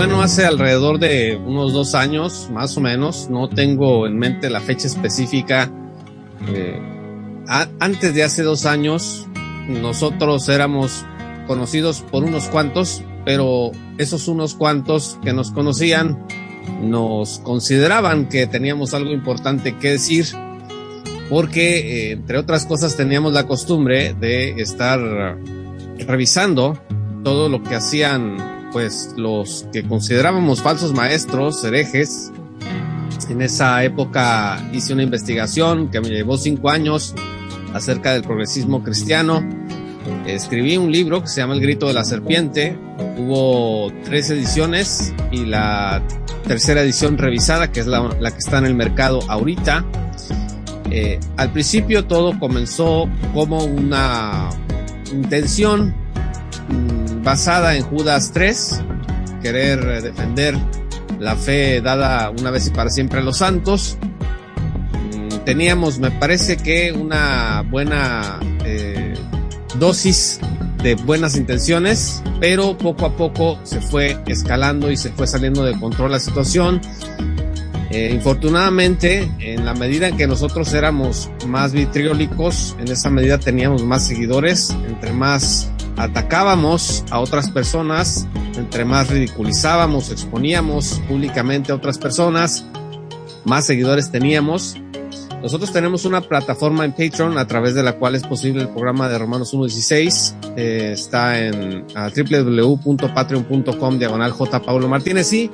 bueno, hace alrededor de unos dos años, más o menos, no tengo en mente la fecha específica. Eh, antes de hace dos años, nosotros éramos conocidos por unos cuantos, pero esos unos cuantos que nos conocían nos consideraban que teníamos algo importante que decir, porque eh, entre otras cosas teníamos la costumbre de estar revisando todo lo que hacían pues los que considerábamos falsos maestros, herejes. En esa época hice una investigación que me llevó cinco años acerca del progresismo cristiano. Escribí un libro que se llama El Grito de la Serpiente. Hubo tres ediciones y la tercera edición revisada, que es la, que está en el mercado ahorita. Eh, al principio todo comenzó como una intención basada en Judas 3, querer eh, defender la fe dada una vez y para siempre a los santos. Mm, teníamos, me parece que una buena eh, dosis de buenas intenciones, pero poco a poco se fue escalando y se fue saliendo de control la situación. Eh, infortunadamente, en la medida en que nosotros éramos más vitriólicos, en esa medida teníamos más seguidores, entre más atacábamos a otras personas, entre más ridiculizábamos, exponíamos públicamente a otras personas, más seguidores teníamos. Nosotros tenemos una plataforma en Patreon a través de la cual es posible el programa de Romanos 1.16. Eh, está en www.patreon.com diagonal J. Paulo Martínez y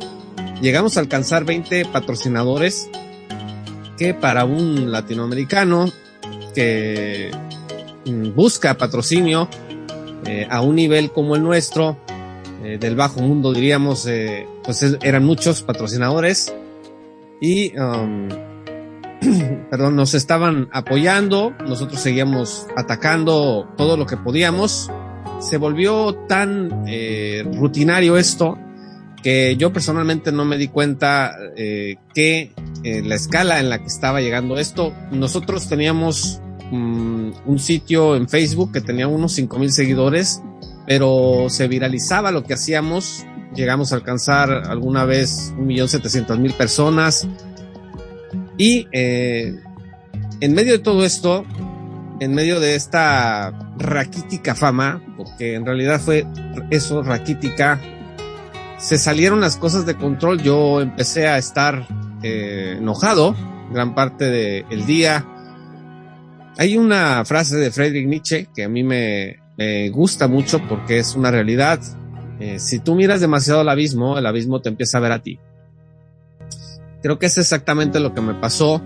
llegamos a alcanzar 20 patrocinadores que para un latinoamericano que mm, busca patrocinio eh, a un nivel como el nuestro, eh, del bajo mundo diríamos, eh, pues eran muchos patrocinadores y um, perdón, nos estaban apoyando, nosotros seguíamos atacando todo lo que podíamos. Se volvió tan rutinario esto que yo personalmente no me di cuenta que la escala en la que estaba llegando esto, nosotros teníamos um, un sitio en Facebook que tenía unos cinco mil seguidores, pero se viralizaba lo que hacíamos, llegamos a alcanzar alguna vez un millón setecientos mil personas, y eh, en medio de todo esto, en medio de esta raquítica fama, porque en realidad fue eso, raquítica, se salieron las cosas de control. Yo empecé a estar eh, enojado gran parte del día. Hay una frase de Friedrich Nietzsche que a mí me, gusta mucho porque es una realidad. Eh, si tú miras demasiado al abismo, el abismo te empieza a ver a ti. Creo que es exactamente lo que me pasó.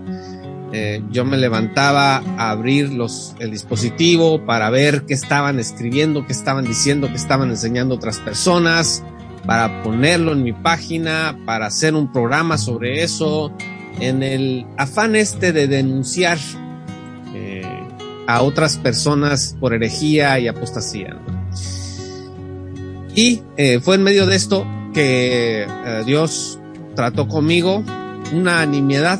Eh, yo me levantaba a abrir los, el dispositivo para ver qué estaban escribiendo, qué estaban diciendo, qué estaban enseñando otras personas, para ponerlo en mi página, para hacer un programa sobre eso, en el afán este de denunciar a otras personas por herejía y apostasía. Y eh, fue en medio de esto que eh, Dios trató conmigo una nimiedad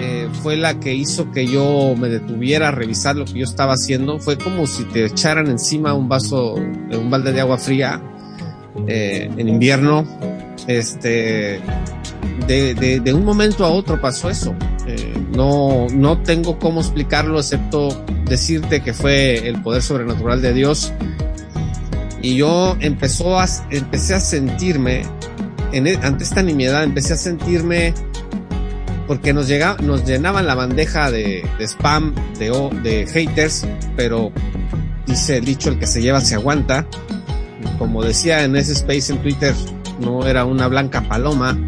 eh, fue la que hizo que yo me detuviera a revisar lo que yo estaba haciendo. Fue como si te echaran encima un vaso, un balde de agua fría en invierno. Este, de, de, un momento a otro pasó eso. No, no tengo cómo explicarlo excepto decirte que fue el poder sobrenatural de Dios. Y yo empezó a, empecé a sentirme, en, e, ante esta nimiedad, empecé a sentirme porque nos, llega, nos llenaban la bandeja de, de spam, de, de haters, pero dice el dicho, el que se lleva se aguanta. Como decía en ese space en Twitter, no era una blanca paloma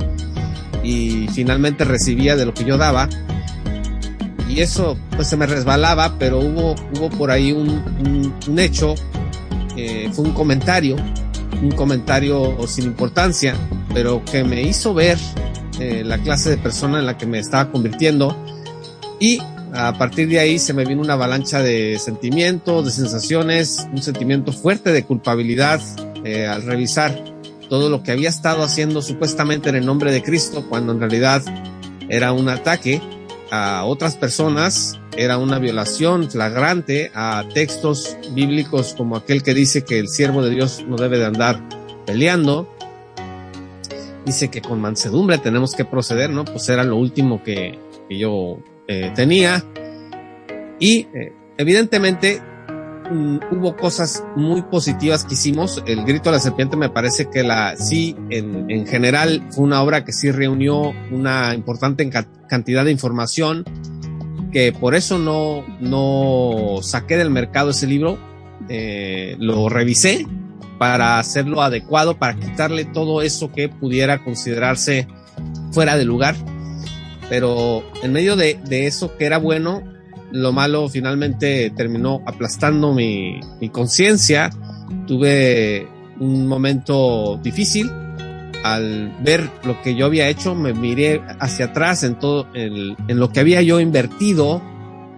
y finalmente recibía de lo que yo daba. Y eso pues se me resbalaba, pero hubo, hubo por ahí un, un, hecho, fue un comentario, un comentario sin importancia, pero que me hizo ver eh, la clase de persona en la que me estaba convirtiendo y a partir de ahí se me vino una avalancha de sentimientos, de sensaciones, un sentimiento fuerte de culpabilidad eh, al revisar todo lo que había estado haciendo supuestamente en el nombre de Cristo, cuando en realidad era un ataque a otras personas, era una violación flagrante a textos bíblicos como aquel que dice que el siervo de Dios no debe de andar peleando, dice que con mansedumbre tenemos que proceder, ¿no? Pues era lo último que, yo eh, tenía. Y eh, evidentemente mm, hubo cosas muy positivas que hicimos. El grito de la serpiente me parece que la sí, en, en general, fue una obra que sí reunió una importante cantidad de información, que por eso no, no saqué del mercado ese libro. Eh, lo revisé para hacerlo adecuado, para quitarle todo eso que pudiera considerarse fuera de lugar. Pero en medio de, de eso que era bueno, lo malo finalmente terminó aplastando mi, conciencia. Tuve un momento difícil. Al ver lo que yo había hecho, me miré hacia atrás en todo, en, lo que había yo invertido,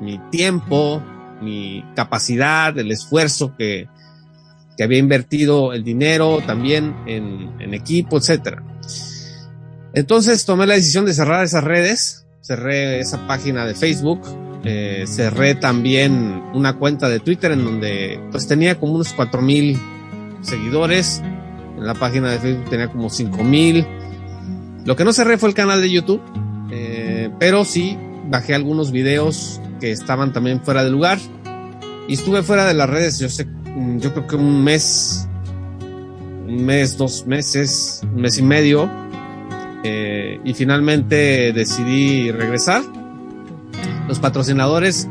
mi tiempo, mi capacidad, el esfuerzo que, que había invertido el dinero también en, en equipo, etcétera. Entonces tomé la decisión de cerrar esas redes, cerré esa página de Facebook, eh, cerré también una cuenta de Twitter en donde pues tenía como unos cuatro mil seguidores, en la página de Facebook tenía como cinco mil. Lo que no cerré fue el canal de YouTube, eh, pero sí bajé algunos videos que estaban también fuera de lugar y estuve fuera de las redes, yo sé Mm, yo creo que un mes, un mes, dos meses, un mes y medio, eh, y finalmente decidí regresar. Los patrocinadores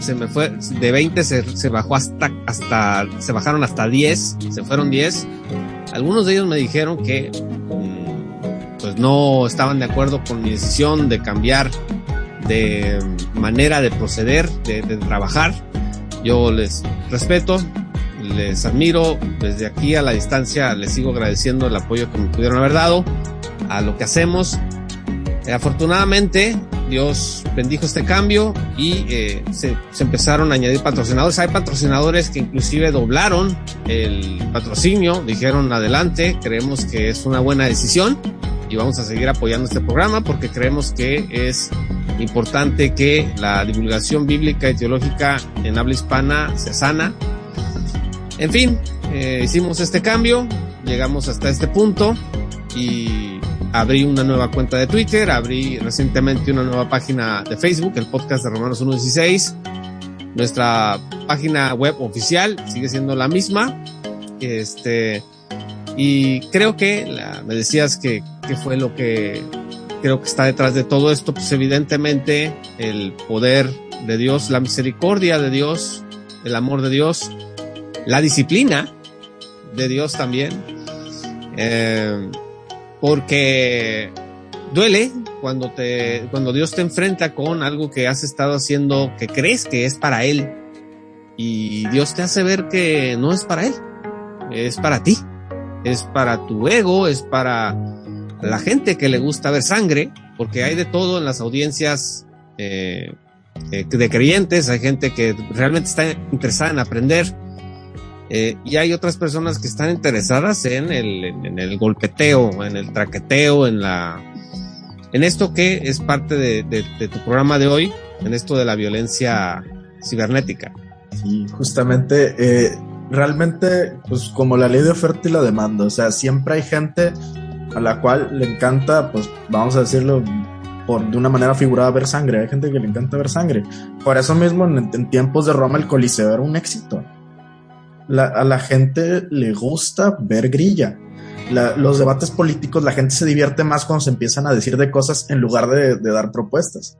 se me fue de 20 se, se, bajó hasta hasta se bajaron hasta 10, se fueron 10. Algunos de ellos me dijeron que mm, pues no estaban de acuerdo con mi decisión de cambiar de manera de proceder, de, trabajar. Yo les respeto, les admiro. Desde aquí a la distancia les sigo agradeciendo el apoyo que me pudieron haber dado a lo que hacemos. Afortunadamente, Dios bendijo este cambio y eh, se, empezaron a añadir patrocinadores. Hay patrocinadores que inclusive doblaron el patrocinio, dijeron adelante, creemos que es una buena decisión y vamos a seguir apoyando este programa porque creemos que es importante que la divulgación bíblica y teológica en habla hispana se sana en fin, eh, hicimos este cambio, llegamos hasta este punto y abrí una nueva cuenta de Twitter, abrí recientemente una nueva página de Facebook, el podcast de Romanos 1.16. Nuestra página web oficial sigue siendo la misma. Este, y creo que me decías que, que fue lo que creo que está detrás de todo esto, pues evidentemente el poder de Dios, la misericordia de Dios, el amor de Dios, la disciplina de Dios también, eh, porque duele cuando te, cuando Dios te enfrenta con algo que has estado haciendo que crees que es para Él. Y Dios te hace ver que no es para Él, es para ti, es para tu ego, es para la gente que le gusta ver sangre, porque hay de todo en las audiencias eh, eh de creyentes, hay gente que realmente está interesada en aprender eh, y hay otras personas que están interesadas en el, en el golpeteo, en el traqueteo, en la, en esto que es parte de, tu programa de hoy, en esto de la violencia cibernética. Sí, justamente, eh, realmente, pues como la ley de oferta y la demanda, o sea, siempre hay gente a la cual le encanta, pues vamos a decirlo por, de una manera figurada, ver sangre. Hay gente que le encanta ver sangre. Por eso mismo, en tiempos de Roma, el Coliseo era un éxito la, a la gente le gusta ver grilla. La, los debates políticos, la gente se divierte más cuando se empiezan a decir de cosas en lugar de dar propuestas.